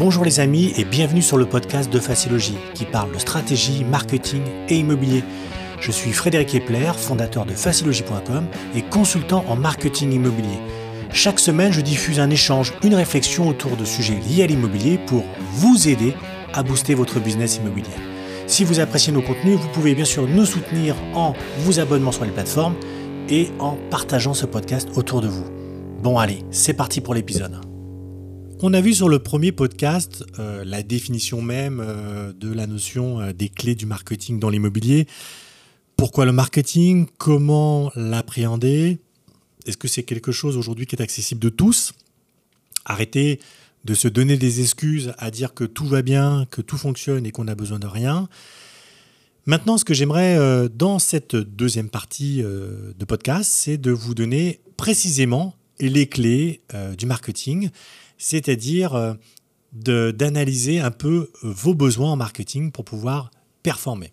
Bonjour les amis et bienvenue sur le podcast de Facilogie qui parle de stratégie, marketing et immobilier. Je suis Frédéric Epler, fondateur de facilogie.com et consultant en marketing immobilier. Chaque semaine, je diffuse un échange, une réflexion autour de sujets liés à l'immobilier pour vous aider à booster votre business immobilier. Si vous appréciez nos contenus, vous pouvez bien sûr nous soutenir en vous abonnant sur les plateformes et en partageant ce podcast autour de vous. Bon allez, c'est parti pour l'épisode. On a vu sur le premier podcast euh, la définition même euh, de la notion euh, des clés du marketing dans l'immobilier. Pourquoi le marketing? Comment l'appréhender? Est-ce que c'est quelque chose aujourd'hui qui est accessible de tous? Arrêtez de se donner des excuses à dire que tout va bien, que tout fonctionne et qu'on a besoin de rien. Maintenant, ce que j'aimerais dans cette deuxième partie de podcast, c'est de vous donner précisément les clés du marketing c'est-à-dire euh, d'analyser un peu euh, vos besoins en marketing pour pouvoir performer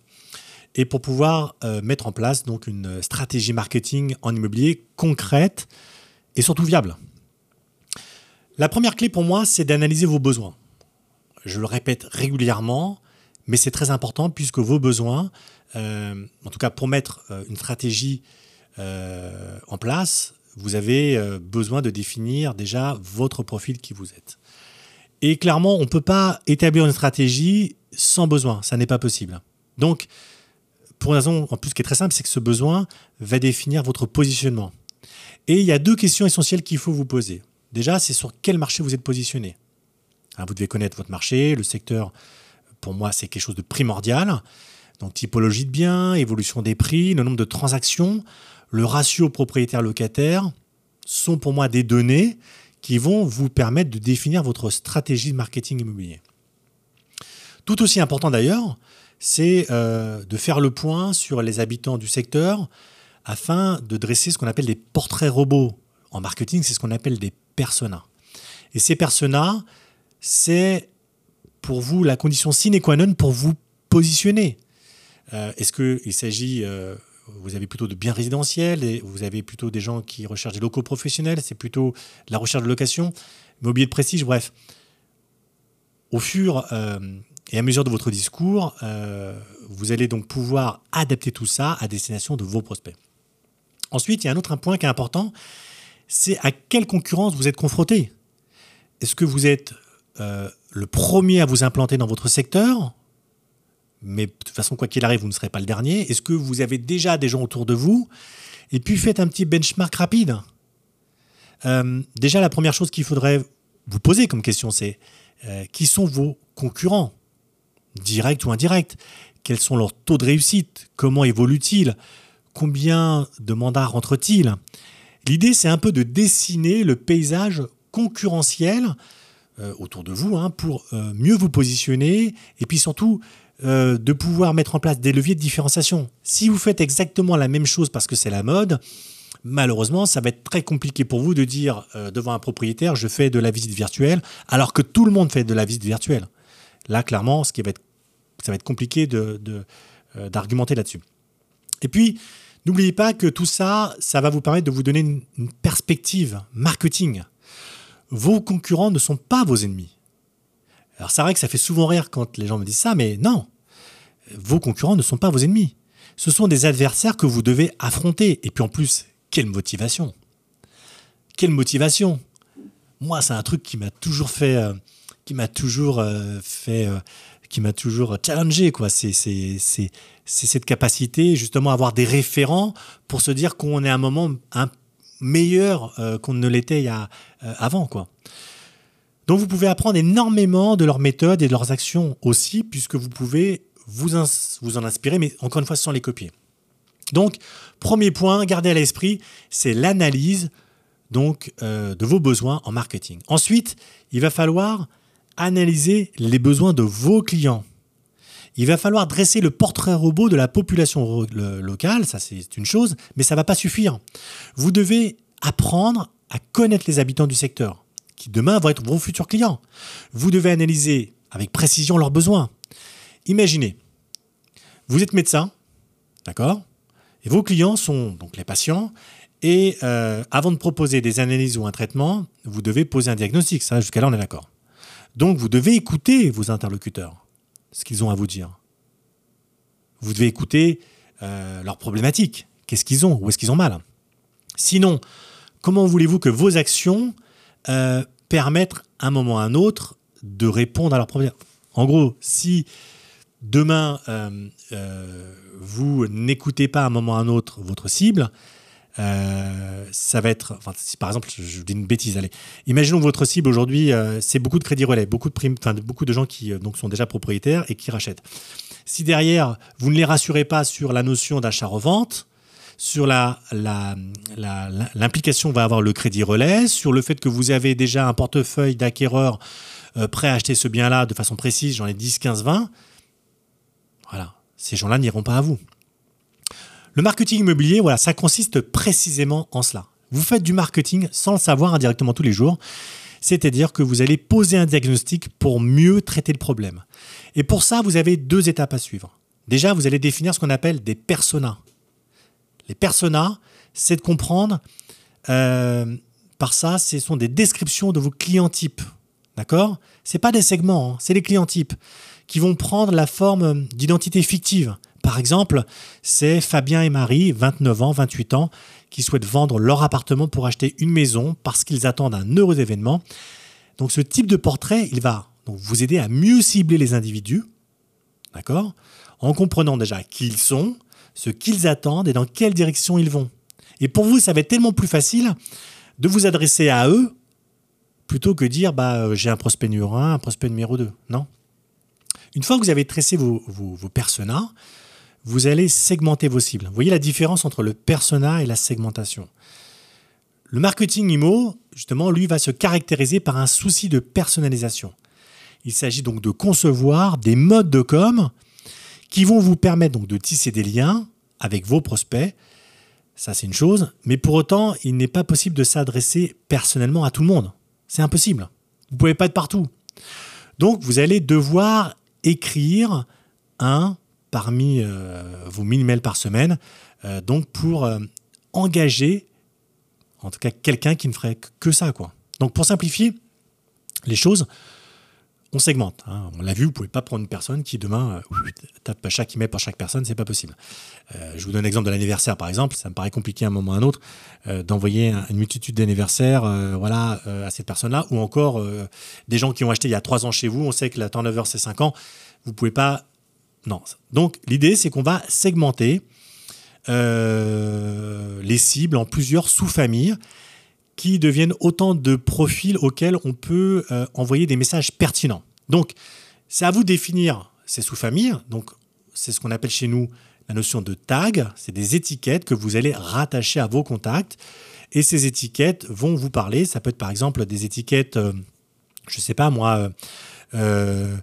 et pour pouvoir euh, mettre en place donc une stratégie marketing en immobilier concrète et surtout viable. La première clé pour moi, c'est d'analyser vos besoins. Je le répète régulièrement, mais c'est très important puisque vos besoins, en tout cas pour mettre une stratégie en place, vous avez euh, besoin de définir déjà votre profil qui vous êtes. Et clairement, on ne peut pas établir une stratégie sans besoin, ça n'est pas possible. Donc, pour une raison en plus qui est très simple, c'est que ce besoin va définir votre positionnement. Et il y a deux questions essentielles qu'il faut vous poser. Déjà, c'est sur quel marché vous êtes positionné. Hein, vous devez connaître votre marché, le secteur, pour moi, c'est quelque chose de primordial. Donc, typologie de biens, évolution des prix, le nombre de transactions le ratio propriétaire-locataire sont pour moi des données qui vont vous permettre de définir votre stratégie de marketing immobilier. Tout aussi important d'ailleurs, c'est euh, de faire le point sur les habitants du secteur afin de dresser ce qu'on appelle des portraits robots. En marketing, c'est ce qu'on appelle des personas. Et ces personas, c'est pour vous la condition sine qua non pour vous positionner. Euh, est-ce qu'il s'agit euh, vous avez plutôt de biens résidentiels et vous avez plutôt des gens qui recherchent des locaux professionnels, c'est plutôt la recherche de location, mobilier de prestige, bref. Au fur euh, et à mesure de votre discours, euh, vous allez donc pouvoir adapter tout ça à destination de vos prospects. Ensuite, il y a un autre point qui est important, c'est à quelle concurrence vous êtes confronté. Est-ce que vous êtes euh, le premier à vous implanter dans votre secteur mais de toute façon, quoi qu'il arrive, vous ne serez pas le dernier. Est-ce que vous avez déjà des gens autour de vous? Et puis faites un petit benchmark rapide. Euh, déjà, la première chose qu'il faudrait vous poser comme question, c'est euh, qui sont vos concurrents, directs ou indirects Quels sont leurs taux de réussite? Comment évoluent-ils? Combien de mandats rentrent-ils? L'idée, c'est un peu de dessiner le paysage concurrentiel euh, autour de vous hein, pour mieux vous positionner et puis surtout euh, de pouvoir mettre en place des leviers de différenciation. Si vous faites exactement la même chose parce que c'est la mode, malheureusement, ça va être très compliqué pour vous de dire euh, devant un propriétaire, je fais de la visite virtuelle, alors que tout le monde fait de la visite virtuelle. Là, clairement, ce qui va être, ça va être compliqué de, euh, d'argumenter là-dessus. Et puis, n'oubliez pas que tout ça, ça va vous permettre de vous donner une perspective marketing. Vos concurrents ne sont pas vos ennemis. Alors c'est vrai que ça fait souvent rire quand les gens me disent ça, mais non, vos concurrents ne sont pas vos ennemis. Ce sont des adversaires que vous devez affronter. Et puis en plus, quelle motivation Quelle motivation Moi, c'est un truc qui m'a toujours fait, euh, qui m'a toujours euh, fait, euh, qui m'a toujours challengé. Quoi. C'est, cette capacité justement à avoir des référents pour se dire qu'on est à un moment meilleur qu'on ne l'était avant. Quoi. Donc vous pouvez apprendre énormément de leurs méthodes et de leurs actions aussi, puisque vous pouvez vous, en inspirer, mais encore une fois sans les copier. Donc, premier point, gardez à l'esprit, c'est l'analyse euh, de vos besoins en marketing. Ensuite, il va falloir analyser les besoins de vos clients. Il va falloir dresser le portrait robot de la population locale, ça c'est une chose, mais ça ne va pas suffire. Vous devez apprendre à connaître les habitants du secteur qui demain vont être vos futurs clients. Vous devez analyser avec précision leurs besoins. Imaginez, vous êtes médecin, d'accord? Et vos clients sont donc les patients. Et euh, avant de proposer des analyses ou un traitement, vous devez poser un diagnostic. Ça, jusqu'à là, on est d'accord. Donc vous devez écouter vos interlocuteurs, ce qu'ils ont à vous dire. Vous devez écouter euh, leurs problématiques. Qu'est-ce qu'ils ont? Où est-ce qu'ils ont mal? Sinon, comment voulez-vous que vos actions euh, permettent à un moment ou à un autre de répondre à leurs problèmes En gros, si demain euh, vous n'écoutez pas à un moment ou à un autre votre cible, ça va être, enfin, si par exemple, je, dis une bêtise, allez, imaginons que votre cible aujourd'hui, c'est beaucoup de crédits relais, beaucoup de primes, enfin, beaucoup de gens qui donc sont déjà propriétaires et qui rachètent. Si derrière, vous ne les rassurez pas sur la notion d'achat-revente, sur l'implication la, va avoir le crédit relais, sur le fait que vous avez déjà un portefeuille d'acquéreurs euh, prêt à acheter ce bien-là de façon précise, j'en ai 10, 15, 20, voilà, ces gens-là n'iront pas à vous. Le marketing immobilier, voilà, ça consiste précisément en cela. Vous faites du marketing sans le savoir indirectement tous les jours, c'est-à-dire que vous allez poser un diagnostic pour mieux traiter le problème. Et pour ça, vous avez deux étapes à suivre. Déjà, vous allez définir ce qu'on appelle des personas. Les personas, c'est de comprendre, euh, par ça, ce sont des descriptions de vos clients types. D'accord? Ce pas des segments, hein, c'est les clients types qui vont prendre la forme d'identité fictive. Par exemple, c'est Fabien et Marie, 29 ans, 28 ans, qui souhaitent vendre leur appartement pour acheter une maison parce qu'ils attendent un heureux événement. Donc ce type de portrait, il va vous aider à mieux cibler les individus, d'accord? En comprenant déjà qui ils sont, ce qu'ils attendent et dans quelle direction ils vont. Et pour vous, ça va être tellement plus facile de vous adresser à eux plutôt que dire bah, euh, j'ai un prospect numéro 1, un prospect numéro 2. Non? Une fois que vous avez tressé vos, vos, personas, vous allez segmenter vos cibles. Vous voyez la différence entre le persona et la segmentation. Le marketing IMO, justement, lui, va se caractériser par un souci de personnalisation. Il s'agit donc de concevoir des modes de com qui vont vous permettre donc de tisser des liens avec vos prospects. Ça, c'est une chose. Mais pour autant, il n'est pas possible de s'adresser personnellement à tout le monde. C'est impossible. Vous ne pouvez pas être partout. Donc, vous allez devoir écrire un parmi euh, vos 1000 mails par semaine, euh, donc pour euh, engager, en tout cas, quelqu'un qui ne ferait que ça. Quoi. Donc, pour simplifier les choses, on segmente. Hein. On l'a vu, vous pouvez pas prendre une personne qui demain euh, tape chaque email pour chaque personne, c'est pas possible. Euh, je vous donne l'exemple de l'anniversaire par exemple. Ça me paraît compliqué à un moment ou à un autre euh, d'envoyer une multitude d'anniversaires, voilà, à cette personne-là, ou encore des gens qui ont acheté il y a trois ans chez vous. On sait que la turnover c'est 5 ans. Vous pouvez pas. Non. Donc l'idée c'est qu'on va segmenter les cibles en plusieurs sous-familles qui deviennent autant de profils auxquels on peut euh, envoyer des messages pertinents. Donc, c'est à vous de définir ces sous-familles. Donc, c'est ce qu'on appelle chez nous la notion de tag. C'est des étiquettes que vous allez rattacher à vos contacts. Et ces étiquettes vont vous parler. Ça peut être par exemple des étiquettes, euh, je ne sais pas moi, euh,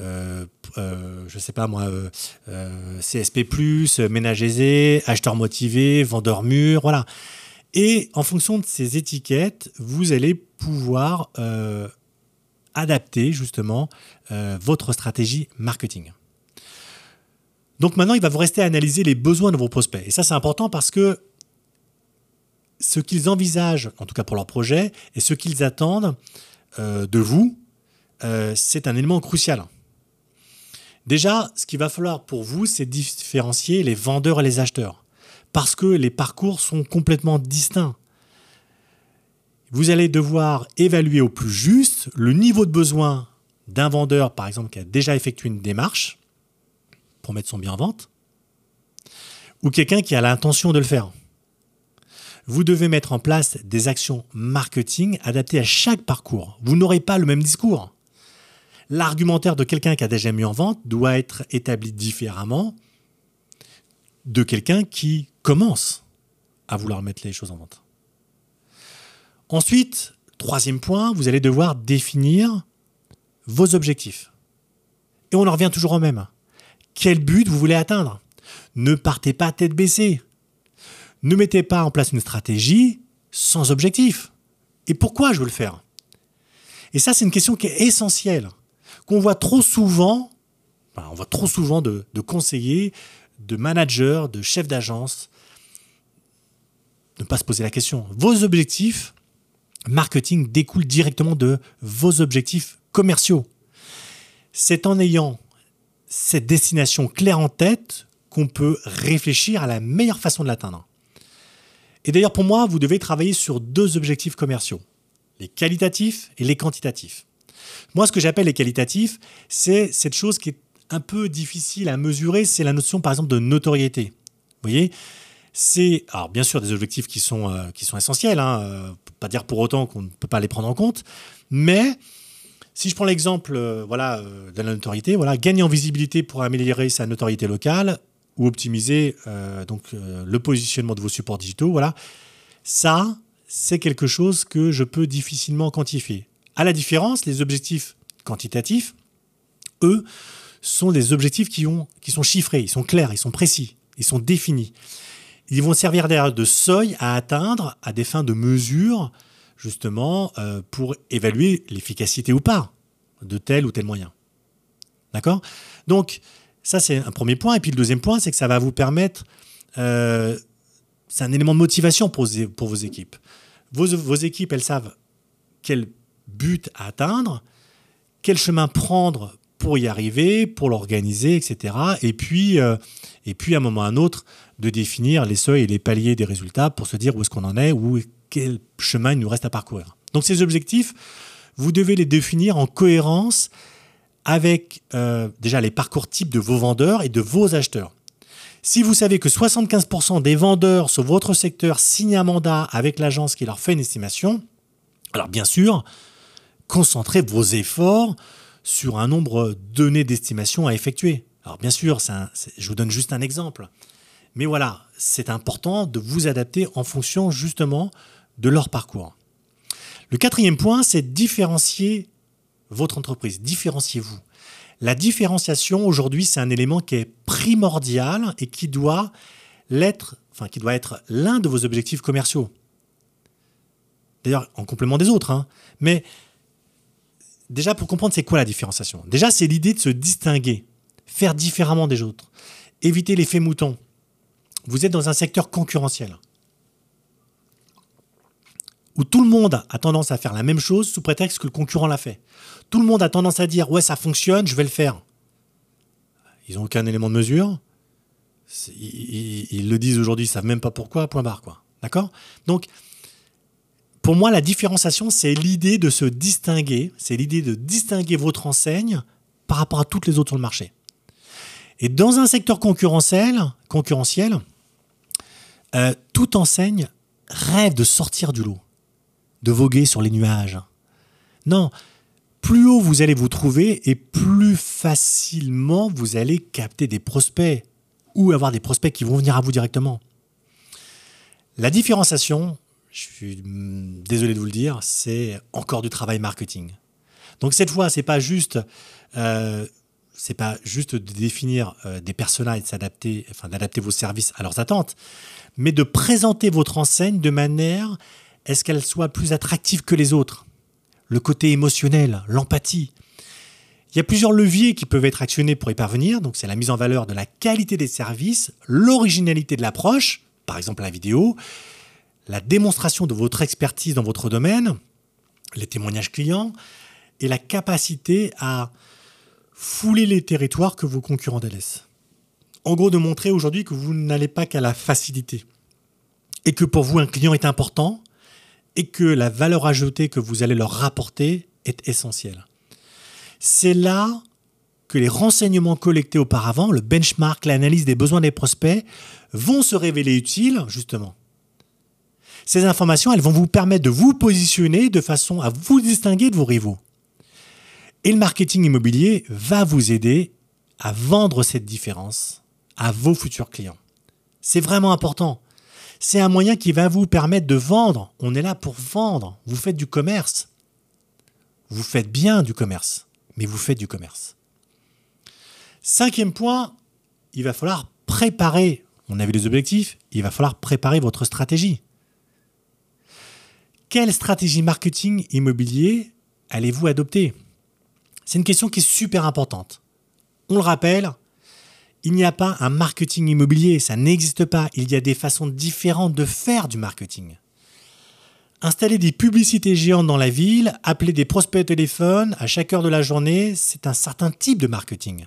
euh, je sais pas moi, CSP+, ménage aisé, acheteur motivé, vendeur mûr, voilà. Et en fonction de ces étiquettes, vous allez pouvoir euh, adapter justement euh, votre stratégie marketing. Donc maintenant, il va vous rester à analyser les besoins de vos prospects. Et ça, c'est important parce que ce qu'ils envisagent, en tout cas pour leur projet, et ce qu'ils attendent euh, de vous, c'est un élément crucial. Déjà, ce qu'il va falloir pour vous, c'est différencier les vendeurs et les acheteurs parce que les parcours sont complètement distincts. Vous allez devoir évaluer au plus juste le niveau de besoin d'un vendeur, par exemple, qui a déjà effectué une démarche pour mettre son bien en vente, ou quelqu'un qui a l'intention de le faire. Vous devez mettre en place des actions marketing adaptées à chaque parcours. Vous n'aurez pas le même discours. L'argumentaire de quelqu'un qui a déjà mis en vente doit être établi différemment de quelqu'un qui commence à vouloir mettre les choses en vente. Ensuite, troisième point, vous allez devoir définir vos objectifs. Et on en revient toujours au même. Quel but vous voulez atteindre? Ne partez pas tête baissée. Ne mettez pas en place une stratégie sans objectif. Et pourquoi je veux le faire? Et ça, c'est une question qui est essentielle, qu'on voit trop souvent, on voit trop souvent de, de conseillers, de managers, de chefs d'agence, ne pas se poser la question. Vos objectifs marketing découlent directement de vos objectifs commerciaux. C'est en ayant cette destination claire en tête qu'on peut réfléchir à la meilleure façon de l'atteindre. Et d'ailleurs, pour moi, vous devez travailler sur deux objectifs commerciaux, les qualitatifs et les quantitatifs. Moi, ce que j'appelle les qualitatifs, c'est cette chose qui est un peu difficile à mesurer, c'est la notion, par exemple, de notoriété. Vous voyez? C'est alors bien sûr des objectifs qui sont, euh, essentiels, hein, euh, pas dire pour autant qu'on ne peut pas les prendre en compte, mais si je prends l'exemple euh, voilà, de la notoriété, voilà, gagner en visibilité pour améliorer sa notoriété locale, ou optimiser donc, le positionnement de vos supports digitaux. Voilà. Ça, c'est quelque chose que je peux difficilement quantifier. À la différence, les objectifs quantitatifs, eux, sont des objectifs qui, qui sont chiffrés, ils sont clairs, ils sont précis, ils sont définis. Ils vont servir d'ailleurs de seuil à atteindre à des fins de mesure, justement, euh, pour évaluer l'efficacité ou pas de tel ou tel moyen. D'accord? Donc, ça, c'est un premier point. Et puis le deuxième point, c'est que ça va vous permettre, euh, c'est un élément de motivation pour, vos équipes. Vos, vos, équipes, elles savent quel but atteindre, quel chemin prendre pour y arriver, pour l'organiser, etc. Et puis, euh, et puis, à un moment ou à un autre, de définir les seuils et les paliers des résultats pour se dire où est-ce qu'on en est, ou quel chemin il nous reste à parcourir. Donc ces objectifs, vous devez les définir en cohérence avec euh, déjà les parcours types de vos vendeurs et de vos acheteurs. Si vous savez que 75% des vendeurs sur votre secteur signent un mandat avec l'agence qui leur fait une estimation, alors bien sûr, concentrez vos efforts sur un nombre donné d'estimations à effectuer. Alors bien sûr, je vous donne juste un exemple. Mais voilà, c'est important de vous adapter en fonction justement de leur parcours. Le quatrième point, c'est différencier votre entreprise. Différenciez-vous. La différenciation aujourd'hui, c'est un élément qui est primordial et qui doit être l'un de vos objectifs commerciaux. D'ailleurs, en complément des autres. Hein. Mais déjà, pour comprendre, c'est quoi la différenciation? Déjà, c'est l'idée de se distinguer, faire différemment des autres, éviter l'effet mouton. Vous êtes dans un secteur concurrentiel où tout le monde a tendance à faire la même chose sous prétexte que le concurrent l'a fait. Tout le monde a tendance à dire ouais ça fonctionne, je vais le faire. Ils n'ont aucun élément de mesure. Ils, le disent aujourd'hui, ils savent même pas pourquoi. Point barre quoi. D'accord? Donc pour moi la différenciation c'est l'idée de se distinguer, c'est l'idée de distinguer votre enseigne par rapport à toutes les autres sur le marché. Et dans un secteur concurrentiel, concurrentiel, euh, toute enseigne rêve de sortir du lot de voguer sur les nuages. Non, plus haut vous allez vous trouver et plus facilement vous allez capter des prospects ou avoir des prospects qui vont venir à vous directement. La différenciation, je suis désolé de vous le dire, c'est encore du travail marketing. Donc cette fois, c'est pas juste, euh, c'est pas juste de définir euh, des personas et enfin d'adapter vos services à leurs attentes, mais de présenter votre enseigne de manière est-ce qu'elle soit plus attractive que les autres Le côté émotionnel, l'empathie. Il y a plusieurs leviers qui peuvent être actionnés pour y parvenir. Donc, c'est la mise en valeur de la qualité des services, l'originalité de l'approche, par exemple la vidéo, la démonstration de votre expertise dans votre domaine, les témoignages clients et la capacité à fouler les territoires que vos concurrents délaissent. En gros, de montrer aujourd'hui que vous n'allez pas qu'à la facilité et que pour vous, un client est important et que la valeur ajoutée que vous allez leur rapporter est essentielle. C'est là que les renseignements collectés auparavant, le benchmark, l'analyse des besoins des prospects, vont se révéler utiles, justement. Ces informations, elles vont vous permettre de vous positionner de façon à vous distinguer de vos rivaux. Et le marketing immobilier va vous aider à vendre cette différence à vos futurs clients. C'est vraiment important c'est un moyen qui va vous permettre de vendre. On est là pour vendre. Vous faites du commerce. Vous faites bien du commerce, mais vous faites du commerce. Cinquième point, il va falloir préparer. On a vu les objectifs, il va falloir préparer votre stratégie. Quelle stratégie marketing immobilier allez-vous adopter? C'est une question qui est super importante. On le rappelle, il n'y a pas un marketing immobilier, ça n'existe pas. Il y a des façons différentes de faire du marketing. Installer des publicités géantes dans la ville, appeler des prospects au téléphone à chaque heure de la journée, c'est un certain type de marketing.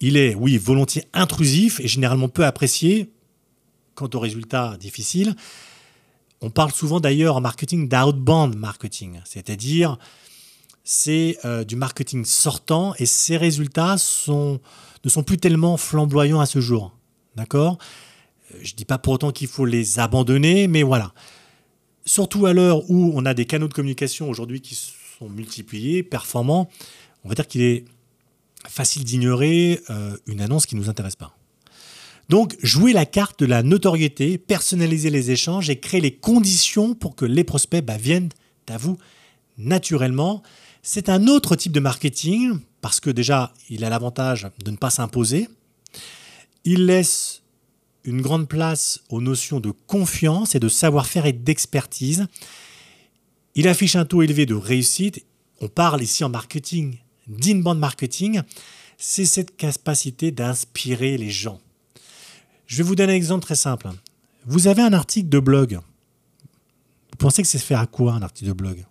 Il est, oui, volontiers intrusif et généralement peu apprécié quant aux résultats difficiles. On parle souvent d'ailleurs en marketing d'outbound marketing, c'est-à-dire c'est euh, du marketing sortant et ces résultats ne sont plus tellement flamboyants à ce jour. D'accord? Euh, Je ne dis pas pour autant qu'il faut les abandonner, mais voilà surtout à l'heure où on a des canaux de communication aujourd'hui qui sont multipliés, performants, on va dire qu'il est facile d'ignorer euh, une annonce qui ne nous intéresse pas. Donc, jouer la carte de la notoriété, personnaliser les échanges et créer les conditions pour que les prospects bah, viennent à vous naturellement. C'est un autre type de marketing parce que déjà, il a l'avantage de ne pas s'imposer. Il laisse une grande place aux notions de confiance et de savoir-faire et d'expertise. Il affiche un taux élevé de réussite. On parle ici en marketing d'inbound marketing. C'est cette capacité d'inspirer les gens. Je vais vous donner un exemple très simple. Vous avez un article de blog. Vous pensez que c'est faire à quoi un article de blog?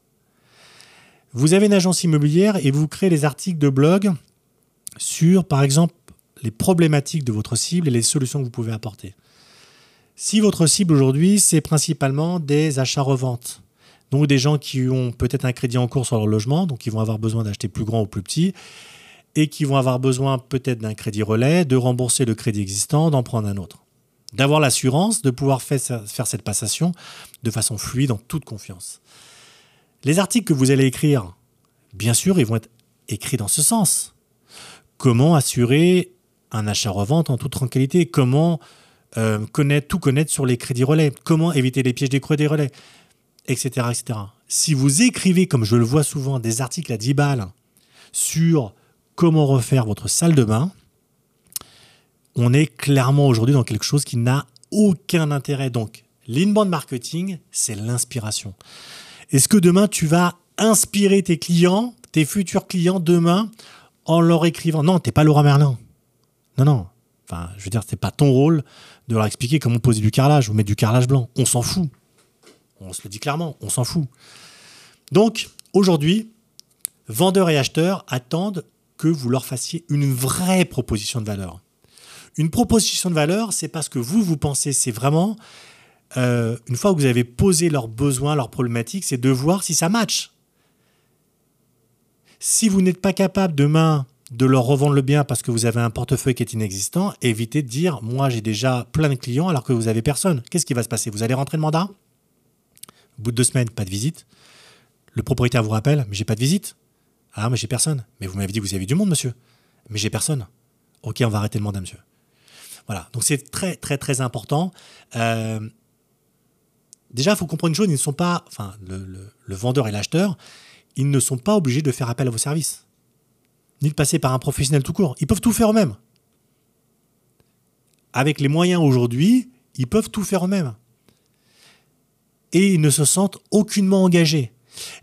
Vous avez une agence immobilière et vous créez des articles de blog sur, par exemple, les problématiques de votre cible et les solutions que vous pouvez apporter. Si votre cible aujourd'hui, c'est principalement des achats-reventes, donc des gens qui ont peut-être un crédit en cours sur leur logement, donc ils vont avoir besoin d'acheter plus grand ou plus petit, et qui vont avoir besoin peut-être d'un crédit relais, de rembourser le crédit existant, d'en prendre un autre. D'avoir l'assurance de pouvoir faire cette passation de façon fluide, en toute confiance. Les articles que vous allez écrire, bien sûr, ils vont être écrits dans ce sens. Comment assurer un achat-revente en toute tranquillité, comment euh, connaître, tout connaître sur les crédits relais, comment éviter les pièges des crédits relais, etc., etc. Si vous écrivez, comme je le vois souvent, des articles à 10 balles sur comment refaire votre salle de bain, on est clairement aujourd'hui dans quelque chose qui n'a aucun intérêt. Donc, l'inbound marketing, c'est l'inspiration. Est-ce que demain, tu vas inspirer tes clients, tes futurs clients demain, en leur écrivant? Non, t'es pas Laura Merlin. Non, non. Enfin, je veux dire, c'est pas ton rôle de leur expliquer comment poser du carrelage ou mettre du carrelage blanc. On s'en fout. On se le dit clairement, on s'en fout. Donc, aujourd'hui, vendeurs et acheteurs attendent que vous leur fassiez une vraie proposition de valeur. Une proposition de valeur, c'est parce que vous, vous pensez, c'est vraiment, euh, une fois que vous avez posé leurs besoins, leurs problématiques, c'est de voir si ça match. Si vous n'êtes pas capable demain de leur revendre le bien parce que vous avez un portefeuille qui est inexistant, évitez de dire moi j'ai déjà plein de clients alors que vous avez personne. Qu'est-ce qui va se passer? Vous allez rentrer le mandat? Au bout de deux semaines, pas de visite. Le propriétaire vous rappelle mais j'ai pas de visite. Ah mais j'ai personne. Mais vous m'avez dit que vous avez du monde monsieur. Mais j'ai personne. Ok, on va arrêter le mandat monsieur. Voilà, donc c'est très très très important. Euh, déjà, il faut comprendre une chose, ils ne sont pas, enfin le vendeur et l'acheteur, ils ne sont pas obligés de faire appel à vos services ni de passer par un professionnel tout court. Ils peuvent tout faire eux-mêmes. Avec les moyens aujourd'hui, ils peuvent tout faire eux-mêmes. Et ils ne se sentent aucunement engagés.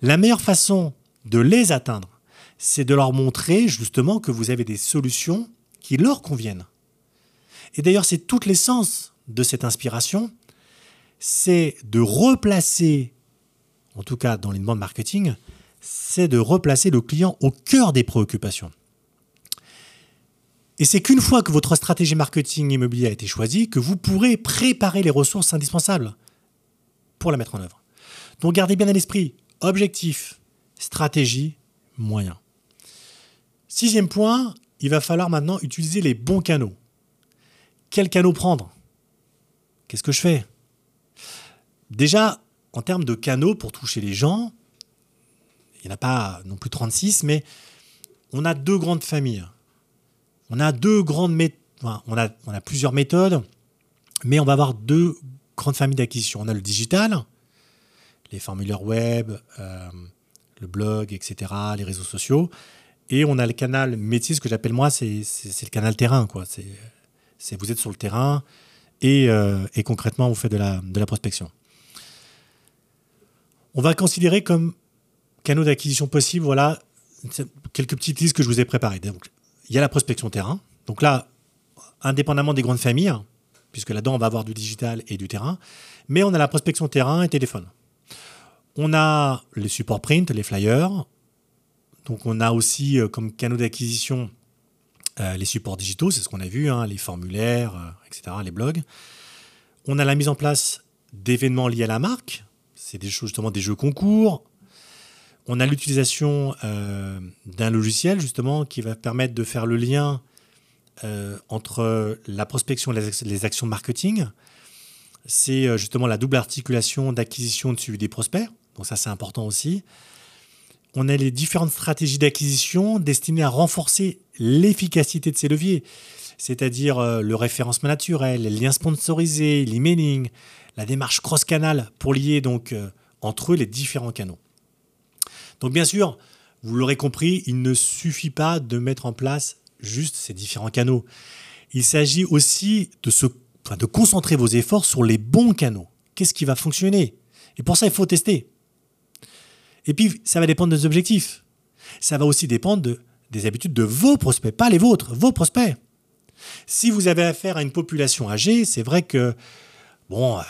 La meilleure façon de les atteindre, c'est de leur montrer justement que vous avez des solutions qui leur conviennent. Et d'ailleurs, c'est toute l'essence de cette inspiration, c'est de replacer, en tout cas dans l'inbound marketing, c'est de replacer le client au cœur des préoccupations. Et c'est qu'une fois que votre stratégie marketing immobilier a été choisie, que vous pourrez préparer les ressources indispensables pour la mettre en œuvre. Donc gardez bien à l'esprit, objectif, stratégie, moyen. Sixième point, il va falloir maintenant utiliser les bons canaux. Quel canot prendre? Qu'est-ce que je fais? Déjà, en termes de canaux pour toucher les gens, il n'y en a pas non plus 36, mais on a deux grandes familles. On a deux grandes méthodes. on, a, on a plusieurs méthodes, mais on va avoir deux grandes familles d'acquisition. On a le digital, les formulaires web, euh, le blog, etc., les réseaux sociaux. Et on a le canal métier, ce que j'appelle moi, c'est le canal terrain. Vous êtes sur le terrain et, euh, concrètement, vous faites de la, prospection. On va considérer comme canaux d'acquisition possibles, voilà quelques petites listes que je vous ai préparées. il y a la prospection terrain. Donc là, indépendamment des grandes familles, puisque là-dedans, on va avoir du digital et du terrain, mais on a la prospection terrain et téléphone. On a les supports print, les flyers. Donc on a aussi euh, comme canaux d'acquisition euh, les supports digitaux, c'est ce qu'on a vu, hein, les formulaires, euh, etc., les blogs. On a la mise en place d'événements liés à la marque. C'est des choses, justement, des jeux concours. On a l'utilisation d'un logiciel, justement, qui va permettre de faire le lien entre la prospection et les actions marketing c'est justement la double articulation d'acquisition de suivi des prospects. Donc ça, c'est important aussi. On a les différentes stratégies d'acquisition destinées à renforcer l'efficacité de ces leviers, c'est-à-dire euh, le référencement naturel, les liens sponsorisés, l'emailing, la démarche cross-canal pour lier donc euh, entre eux les différents canaux. Donc bien sûr, vous l'aurez compris, il ne suffit pas de mettre en place juste ces différents canaux. Il s'agit aussi de se de concentrer vos efforts sur les bons canaux. Qu'est-ce qui va fonctionner? Et pour ça, il faut tester. Et puis, ça va dépendre des objectifs. Ça va aussi dépendre des habitudes de vos prospects, pas les vôtres, vos prospects. Si vous avez affaire à une population âgée, c'est vrai que, bon, euh,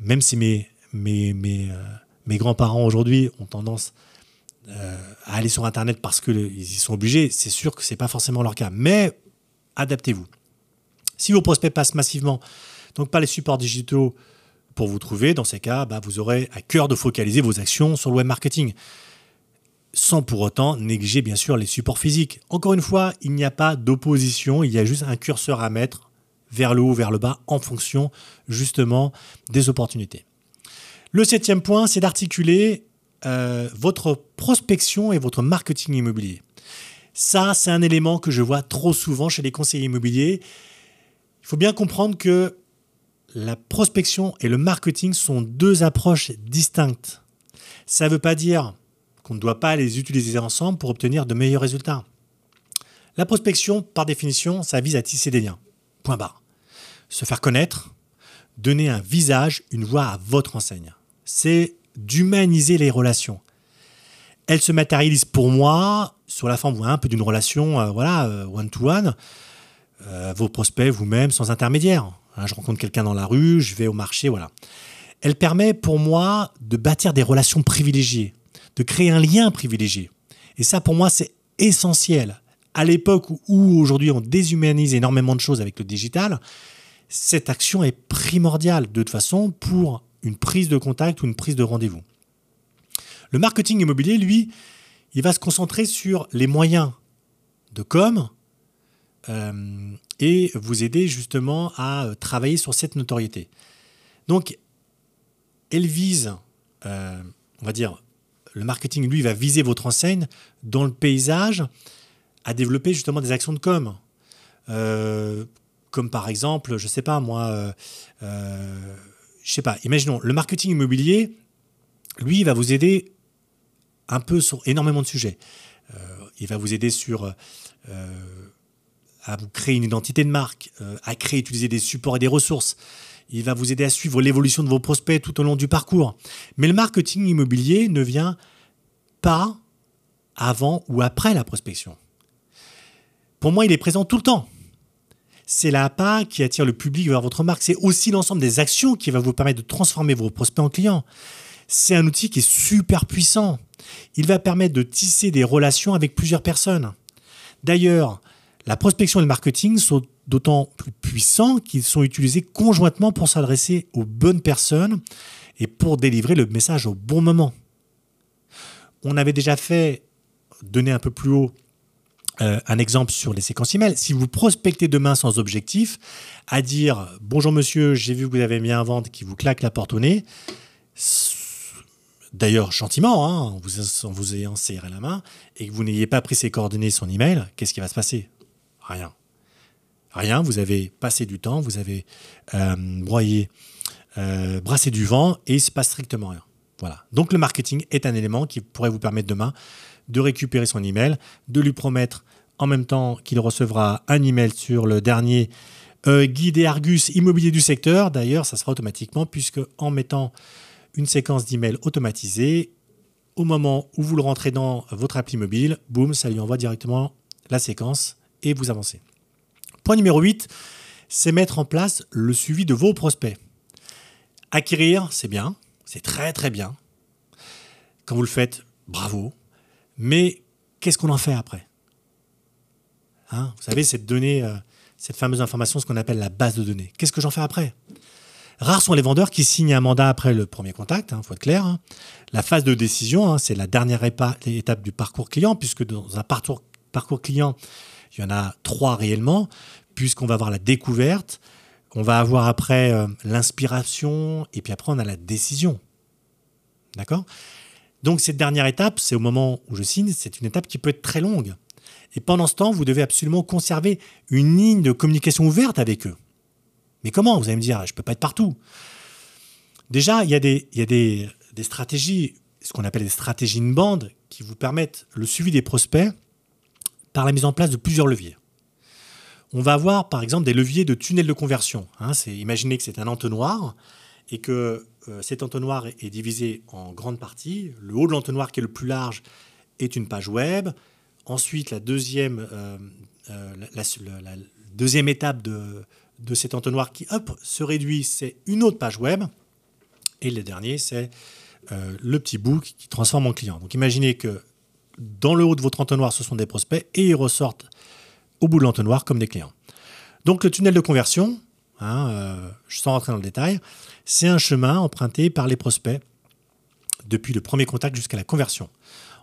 même si mes, mes, mes, euh, mes grands-parents aujourd'hui ont tendance euh, à aller sur Internet parce qu'ils y sont obligés, c'est sûr que ce n'est pas forcément leur cas. Mais adaptez-vous. Si vos prospects passent massivement, donc pas les supports digitaux pour vous trouver, dans ces cas, bah, vous aurez à cœur de focaliser vos actions sur le web marketing. Sans pour autant négliger bien sûr les supports physiques. Encore une fois, il n'y a pas d'opposition, il y a juste un curseur à mettre vers le haut, vers le bas, en fonction justement des opportunités. Le septième point, c'est d'articuler euh, votre prospection et votre marketing immobilier. Ça, c'est un élément que je vois trop souvent chez les conseillers immobiliers il faut bien comprendre que la prospection et le marketing sont deux approches distinctes. Ça ne veut pas dire qu'on ne doit pas les utiliser ensemble pour obtenir de meilleurs résultats. La prospection, par définition, ça vise à tisser des liens. Point barre. Se faire connaître, donner un visage, une voix à votre enseigne. C'est d'humaniser les relations. Elles se matérialisent pour moi sur la forme un peu d'une relation euh, voilà, euh, one-to-one. Euh, vos prospects vous-même sans intermédiaire. Hein, je rencontre quelqu'un dans la rue, je vais au marché, voilà. Elle permet pour moi de bâtir des relations privilégiées, de créer un lien privilégié. Et ça, pour moi, c'est essentiel. À l'époque où aujourd'hui on déshumanise énormément de choses avec le digital, cette action est primordiale de toute façon pour une prise de contact ou une prise de rendez-vous. Le marketing immobilier, lui, il va se concentrer sur les moyens de com, et vous aider justement à euh, travailler sur cette notoriété. Donc, elle vise, euh, on va dire, le marketing, lui, va viser votre enseigne dans le paysage à développer justement des actions de com. comme par exemple, je sais pas moi, je sais pas, imaginons, le marketing immobilier, lui, va vous aider un peu sur énormément de sujets. il va vous aider sur à vous créer une identité de marque, euh, à créer, utiliser des supports et des ressources. Il va vous aider à suivre l'évolution de vos prospects tout au long du parcours. Mais le marketing immobilier ne vient pas avant ou après la prospection. Pour moi, il est présent tout le temps. C'est la qui attire le public vers votre marque. C'est aussi l'ensemble des actions qui va vous permettre de transformer vos prospects en clients. C'est un outil qui est super puissant. Il va permettre de tisser des relations avec plusieurs personnes. D'ailleurs, la prospection et le marketing sont d'autant plus puissants qu'ils sont utilisés conjointement pour s'adresser aux bonnes personnes et pour délivrer le message au bon moment. On avait déjà fait, donner un peu plus haut, euh, un exemple sur les séquences email. Si vous prospectez demain sans objectif, à dire bonjour monsieur, j'ai vu que vous avez mis un vente qui vous claque la porte au nez, d'ailleurs gentiment, hein, en, vous, en vous ayant serré la main, et que vous n'ayez pas pris ses coordonnées, son email, qu'est-ce qui va se passer? Rien. Rien, vous avez passé du temps, vous avez euh, broyé, euh, brassé du vent et il ne se passe strictement rien. Voilà. Donc le marketing est un élément qui pourrait vous permettre demain de récupérer son email, de lui promettre en même temps qu'il recevra un email sur le dernier euh, guide Argus immobilier du secteur. D'ailleurs, ça sera automatiquement puisque en mettant une séquence d'emails automatisée, au moment où vous le rentrez dans votre appli mobile, boum, ça lui envoie directement la séquence et vous avancez. Point numéro 8, c'est mettre en place le suivi de vos prospects. Acquérir, c'est bien, c'est très très bien. Quand vous le faites, bravo. Mais qu'est-ce qu'on en fait après? Hein Vous savez, cette donnée, euh, cette fameuse information, ce qu'on appelle la base de données. Qu'est-ce que j'en fais après? Rares sont les vendeurs qui signent un mandat après le premier contact, il hein, faut être clair. Hein. La phase de décision, c'est la dernière étape du parcours client, puisque dans un parcours, parcours client, il y en a trois réellement, puisqu'on va avoir la découverte, on va avoir après euh, l'inspiration, et puis après on a la décision. D'accord? Donc cette dernière étape, c'est au moment où je signe, c'est une étape qui peut être très longue. Et pendant ce temps, vous devez absolument conserver une ligne de communication ouverte avec eux. Mais comment? Vous allez me dire, je ne peux pas être partout. Déjà, il y a des, il y a des, des stratégies, ce qu'on appelle des stratégies de bande, qui vous permettent le suivi des prospects par la mise en place de plusieurs leviers. On va avoir par exemple des leviers de tunnel de conversion. Hein, imaginez que c'est un entonnoir et que euh, cet entonnoir est divisé en grandes parties. Le haut de l'entonnoir qui est le plus large est une page web. Ensuite, la deuxième, euh, euh, étape de, de, cet entonnoir qui hop, se réduit, c'est une autre page web. Et le dernier, c'est le petit bout qui transforme en client. Donc imaginez que dans le haut de votre entonnoir, ce sont des prospects et ils ressortent au bout de l'entonnoir comme des clients. Donc le tunnel de conversion, hein, euh, sans rentrer dans le détail, c'est un chemin emprunté par les prospects depuis le premier contact jusqu'à la conversion.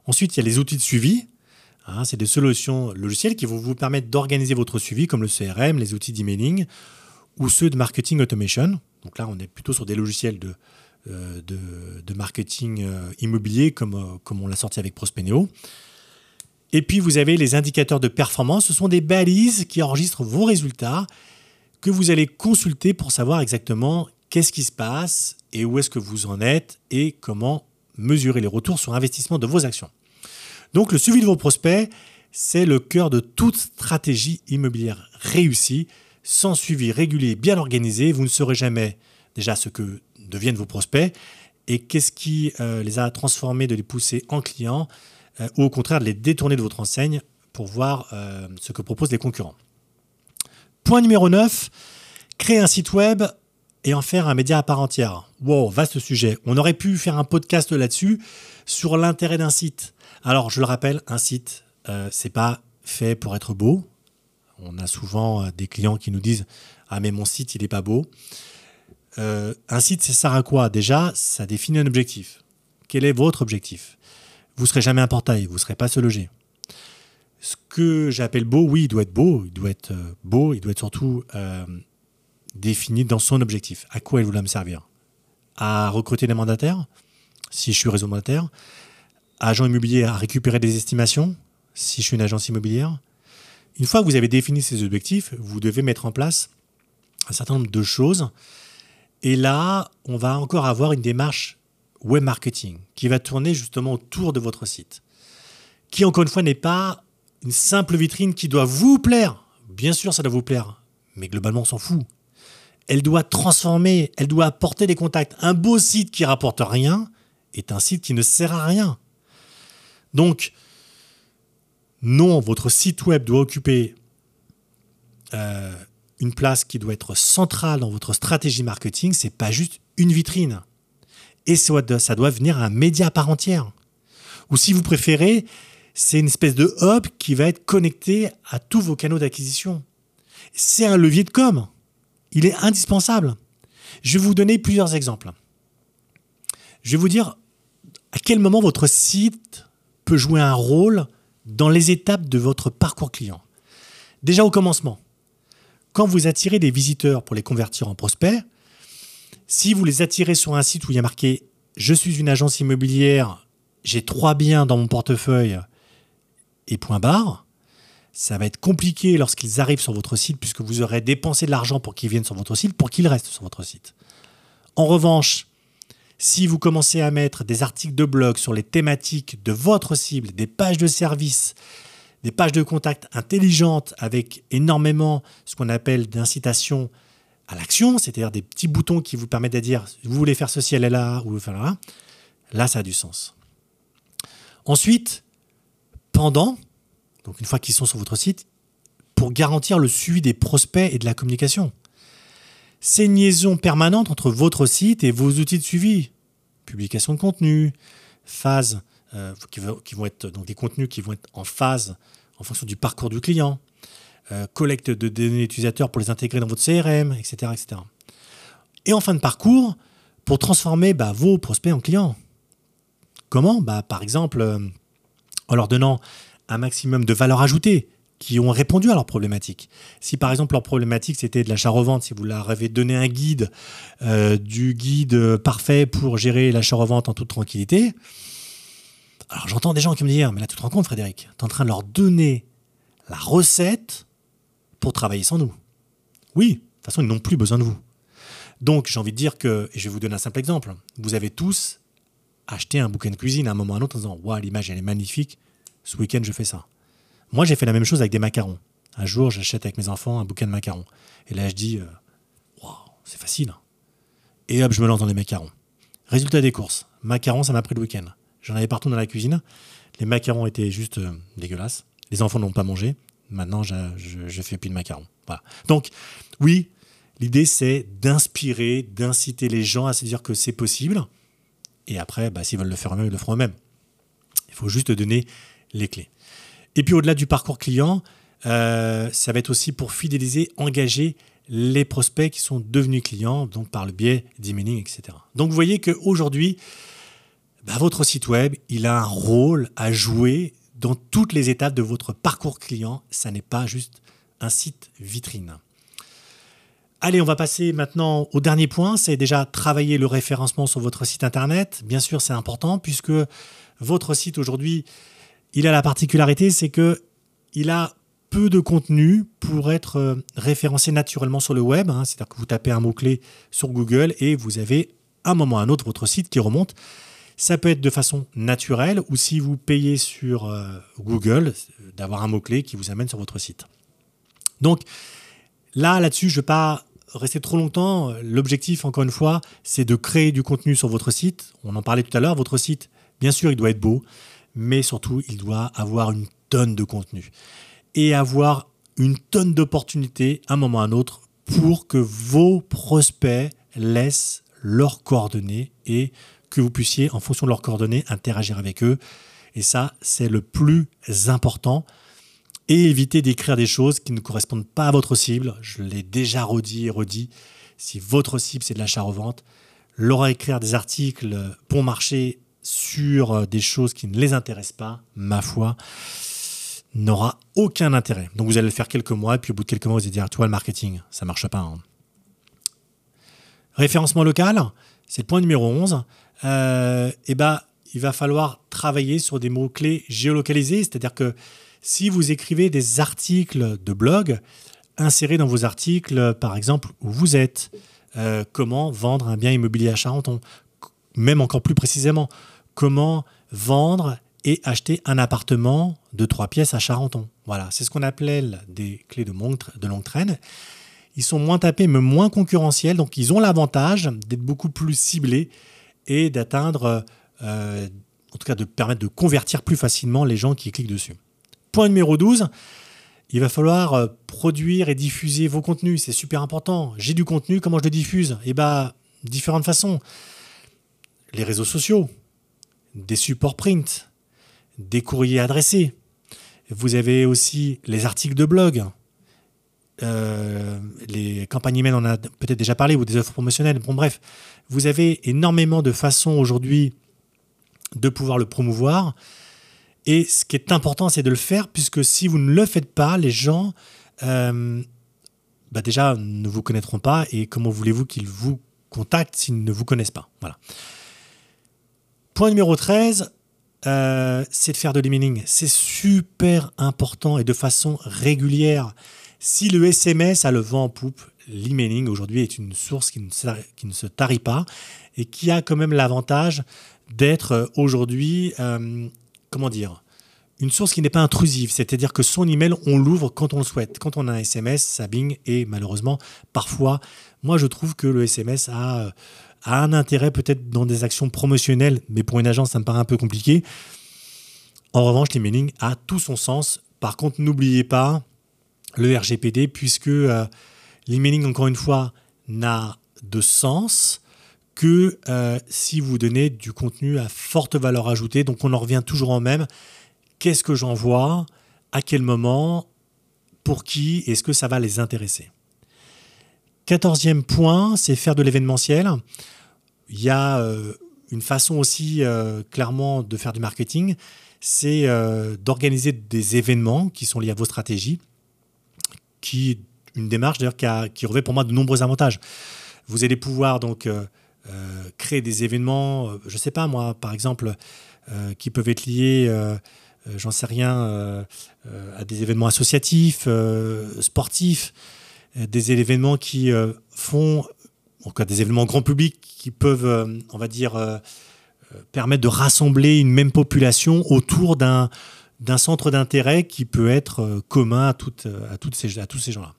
Ensuite, il y a les outils de suivi. Hein, c'est des solutions logicielles qui vont vous permettre d'organiser votre suivi, comme le CRM, les outils d'emailing ou ceux de marketing automation. Donc là, on est plutôt sur des logiciels de, euh, de, marketing euh, immobilier comme, comme on l'a sorti avec Prospeneo. Et puis vous avez les indicateurs de performance. Ce sont des balises qui enregistrent vos résultats que vous allez consulter pour savoir exactement qu'est-ce qui se passe et où est-ce que vous en êtes et comment mesurer les retours sur investissement de vos actions. Donc le suivi de vos prospects, c'est le cœur de toute stratégie immobilière réussie. Sans suivi régulier bien organisé, vous ne saurez jamais déjà ce que deviennent vos prospects et qu'est-ce qui euh, les a transformés de les pousser en clients euh, ou au contraire de les détourner de votre enseigne pour voir euh, ce que proposent les concurrents. Point numéro 9, créer un site web et en faire un média à part entière. Wow, vaste sujet. On aurait pu faire un podcast là-dessus sur l'intérêt d'un site. Alors, je le rappelle, un site, c'est pas fait pour être beau. On a souvent des clients qui nous disent Ah, mais mon site, il n'est pas beau. Un site, c'est ça à quoi Déjà, ça définit un objectif. Quel est votre objectif? Vous ne serez jamais un portail, vous ne serez pas se loger. Ce que j'appelle beau, oui, il doit être beau, il doit être euh, beau, il doit être surtout euh, défini dans son objectif. À quoi il voulait me servir? À recruter des mandataires, si je suis réseau mandataire, agent immobilier à récupérer des estimations, si je suis une agence immobilière? Une fois que vous avez défini ces objectifs, vous devez mettre en place un certain nombre de choses. Et là, on va encore avoir une démarche web marketing qui va tourner justement autour de votre site. Qui, encore une fois, n'est pas une simple vitrine qui doit vous plaire. Bien sûr, ça doit vous plaire, mais globalement, on s'en fout. Elle doit transformer, elle doit apporter des contacts. Un beau site qui rapporte rien est un site qui ne sert à rien. Donc, non, votre site web doit occuper euh, une place qui doit être centrale dans votre stratégie marketing. C'est pas juste une vitrine et ça doit venir un média à part entière. Ou si vous préférez, c'est une espèce de hub qui va être connecté à tous vos canaux d'acquisition. C'est un levier de com. Il est indispensable. Je vais vous donner plusieurs exemples. Je vais vous dire à quel moment votre site peut jouer un rôle dans les étapes de votre parcours client. Déjà au commencement, quand vous attirez des visiteurs pour les convertir en prospects, si vous les attirez sur un site où il y a marqué Je suis une agence immobilière, j'ai trois biens dans mon portefeuille et point barre, ça va être compliqué lorsqu'ils arrivent sur votre site puisque vous aurez dépensé de l'argent pour qu'ils viennent sur votre site, pour qu'ils restent sur votre site. En revanche, si vous commencez à mettre des articles de blog sur les thématiques de votre cible, des pages de service, des pages de contact intelligentes avec énormément ce qu'on appelle d'incitation à l'action, c'est-à-dire des petits boutons qui vous permettent de dire vous voulez faire ceci, elle est là, ou faire là, là ça a du sens. Ensuite, pendant, donc une fois qu'ils sont sur votre site, pour garantir le suivi des prospects et de la communication. C'est une liaison permanente entre votre site et vos outils de suivi. Publication de contenu, phase, euh, qui, vont être donc des contenus qui vont être en phase en fonction du parcours du client, euh, collecte de données utilisateurs pour les intégrer dans votre CRM, etc., etc. Et en fin de parcours, pour transformer bah, vos prospects en clients. Comment? Bah, Par exemple, euh, en leur donnant un maximum de valeur ajoutée, qui ont répondu à leurs problématiques. Si par exemple leur problématique c'était de l'achat-revente, si vous leur avez donné un guide, du guide parfait pour gérer l'achat-revente en toute tranquillité, alors j'entends des gens qui me disent Mais là tu te rends compte Frédéric, tu es en train de leur donner la recette pour travailler sans nous. Oui, de toute façon ils n'ont plus besoin de vous. Donc j'ai envie de dire que, et je vais vous donner un simple exemple, vous avez tous acheté un bouquin de cuisine à un moment ou à un autre en disant Waouh, l'image elle est magnifique, ce week-end je fais ça. Moi, j'ai fait la même chose avec des macarons. Un jour, j'achète avec mes enfants un bouquin de macarons. Et là, je dis, euh, waouh, c'est facile. Et hop, je me lance dans les macarons. Résultat des courses. Macarons, ça m'a pris le week-end. J'en avais partout dans la cuisine. Les macarons étaient juste euh, dégueulasses. Les enfants n'ont pas mangé. Maintenant, je, je, fais plus de macarons. Voilà. Donc, oui, l'idée, c'est d'inspirer, d'inciter les gens à se dire que c'est possible. Et après, bah, s'ils veulent le faire eux-mêmes, ils le feront eux-mêmes. Il faut juste donner les clés. Et puis au-delà du parcours client, euh, ça va être aussi pour fidéliser, engager les prospects qui sont devenus clients, donc par le biais d'emailing, etc. Donc vous voyez qu'aujourd'hui, bah, votre site web, il a un rôle à jouer dans toutes les étapes de votre parcours client. Ça n'est pas juste un site vitrine. Allez, on va passer maintenant au dernier point, c'est déjà travailler le référencement sur votre site internet. Bien sûr, c'est important puisque votre site aujourd'hui, il a la particularité, c'est que il a peu de contenu pour être euh, référencé naturellement sur le web. Hein. C'est-à-dire que vous tapez un mot-clé sur Google et vous avez un moment ou à un autre votre site qui remonte. Ça peut être de façon naturelle ou si vous payez sur euh, Google, d'avoir un mot-clé qui vous amène sur votre site. Donc là, là-dessus, je ne vais pas rester trop longtemps. L'objectif, encore une fois, c'est de créer du contenu sur votre site. On en parlait tout à l'heure. Votre site, bien sûr, il doit être beau mais surtout, il doit avoir une tonne de contenu et avoir une tonne d'opportunités à un moment ou à un autre pour que vos prospects laissent leurs coordonnées et que vous puissiez, en fonction de leurs coordonnées, interagir avec eux. Et ça, c'est le plus important. Et éviter d'écrire des choses qui ne correspondent pas à votre cible. Je l'ai déjà redit et redit. Si votre cible, c'est de l'achat-revente, leur écrire des articles pour marcher sur euh, des choses qui ne les intéressent pas, ma foi, n'aura aucun intérêt. Donc vous allez le faire quelques mois, et puis au bout de quelques mois, vous allez dire, toi, le marketing, ça ne marche pas. Hein. Référencement local, c'est le point numéro 11. Euh, et ben, il va falloir travailler sur des mots-clés géolocalisés, c'est-à-dire que si vous écrivez des articles de blog, insérez dans vos articles, par exemple, où vous êtes, euh, comment vendre un bien immobilier à Charenton, même encore plus précisément, comment vendre et acheter un appartement de trois pièces à Charenton. Voilà, c'est ce qu'on appelle des clés de, de longue traîne. Ils sont moins tapés, mais moins concurrentiels, donc ils ont l'avantage d'être beaucoup plus ciblés et d'atteindre, euh, en tout cas de permettre de convertir plus facilement les gens qui cliquent dessus. Point numéro 12, il va falloir euh, produire et diffuser vos contenus, c'est super important. J'ai du contenu, comment je le diffuse? Eh bien, différentes façons. Les réseaux sociaux, des supports print, des courriers adressés. Vous avez aussi les articles de blog, euh, les campagnes email, on a peut-être déjà parlé, ou des offres promotionnelles. Bon, bref, vous avez énormément de façons aujourd'hui de pouvoir le promouvoir. Et ce qui est important, c'est de le faire, puisque si vous ne le faites pas, les gens, euh, bah déjà, ne vous connaîtront pas. Et comment voulez-vous qu'ils vous contactent s'ils ne vous connaissent pas? Voilà. Point numéro 13, euh, c'est de faire de l'emailing. C'est super important et de façon régulière. Si le SMS a le vent en poupe, l'emailing aujourd'hui est une source qui ne, se tarit pas et qui a quand même l'avantage d'être euh, aujourd'hui, euh, comment dire, une source qui n'est pas intrusive, c'est-à-dire que son email, on l'ouvre quand on le souhaite. Quand on a un SMS, ça bing, et malheureusement, parfois, moi je trouve que le SMS a a un intérêt peut-être dans des actions promotionnelles, mais pour une agence, ça me paraît un peu compliqué. En revanche, l'emailing a tout son sens. Par contre, n'oubliez pas le RGPD, puisque euh, l'emailing, encore une fois, n'a de sens que euh, si vous donnez du contenu à forte valeur ajoutée. Donc on en revient toujours en même. Qu'est-ce que j'envoie? À quel moment? Pour qui? Est-ce que ça va les intéresser? Quatorzième point, c'est faire de l'événementiel. Il y a euh, une façon aussi clairement de faire du marketing, c'est d'organiser des événements qui sont liés à vos stratégies, qui une démarche d'ailleurs qui, qui revêt pour moi de nombreux avantages. Vous allez pouvoir donc euh, créer des événements, euh, je ne sais pas moi, par exemple, euh, qui peuvent être liés, j'en sais rien, à des événements associatifs, sportifs, des événements qui font, encore des événements grand public qui peuvent, on va dire, permettre de rassembler une même population autour d'un d'un centre d'intérêt qui peut être commun à, toutes, à, toutes ces, à tous ces gens-là.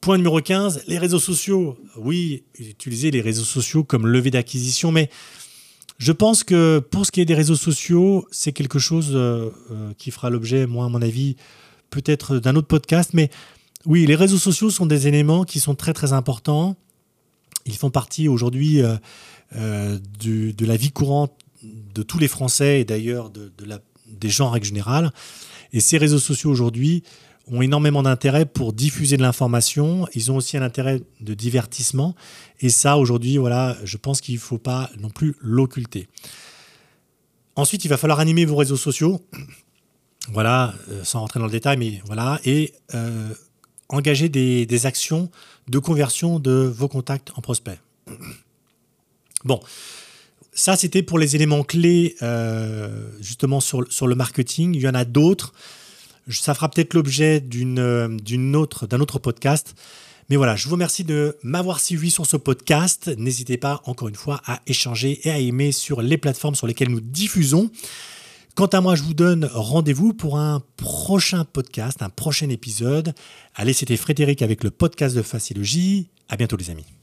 Point numéro 15, les réseaux sociaux. Oui, utiliser les réseaux sociaux comme levier d'acquisition, mais je pense que pour ce qui est des réseaux sociaux, c'est quelque chose euh, euh, qui fera l'objet, moi à mon avis, peut-être d'un autre podcast. Mais oui, les réseaux sociaux sont des éléments qui sont très très importants. Ils font partie aujourd'hui euh, de la vie courante de tous les Français et d'ailleurs de, des gens en règle générale. Et ces réseaux sociaux aujourd'hui ont énormément d'intérêt pour diffuser de l'information. Ils ont aussi un intérêt de divertissement. Et ça, aujourd'hui, voilà, je pense qu'il ne faut pas non plus l'occulter. Ensuite, il va falloir animer vos réseaux sociaux. Voilà, euh, sans rentrer dans le détail, mais voilà. Et euh, engager des, actions de conversion de vos contacts en prospects. Bon, ça, c'était pour les éléments clés, euh, justement, sur, sur le marketing. Il y en a d'autres ça fera peut-être l'objet euh, autre, d'un autre podcast. Mais voilà, je vous remercie de m'avoir suivi sur ce podcast. N'hésitez pas, encore une fois, à échanger et à aimer sur les plateformes sur lesquelles nous diffusons. Quant à moi, je vous donne rendez-vous pour un prochain podcast, un prochain épisode. Allez, c'était Frédéric avec le podcast de Facilogie. À bientôt, les amis.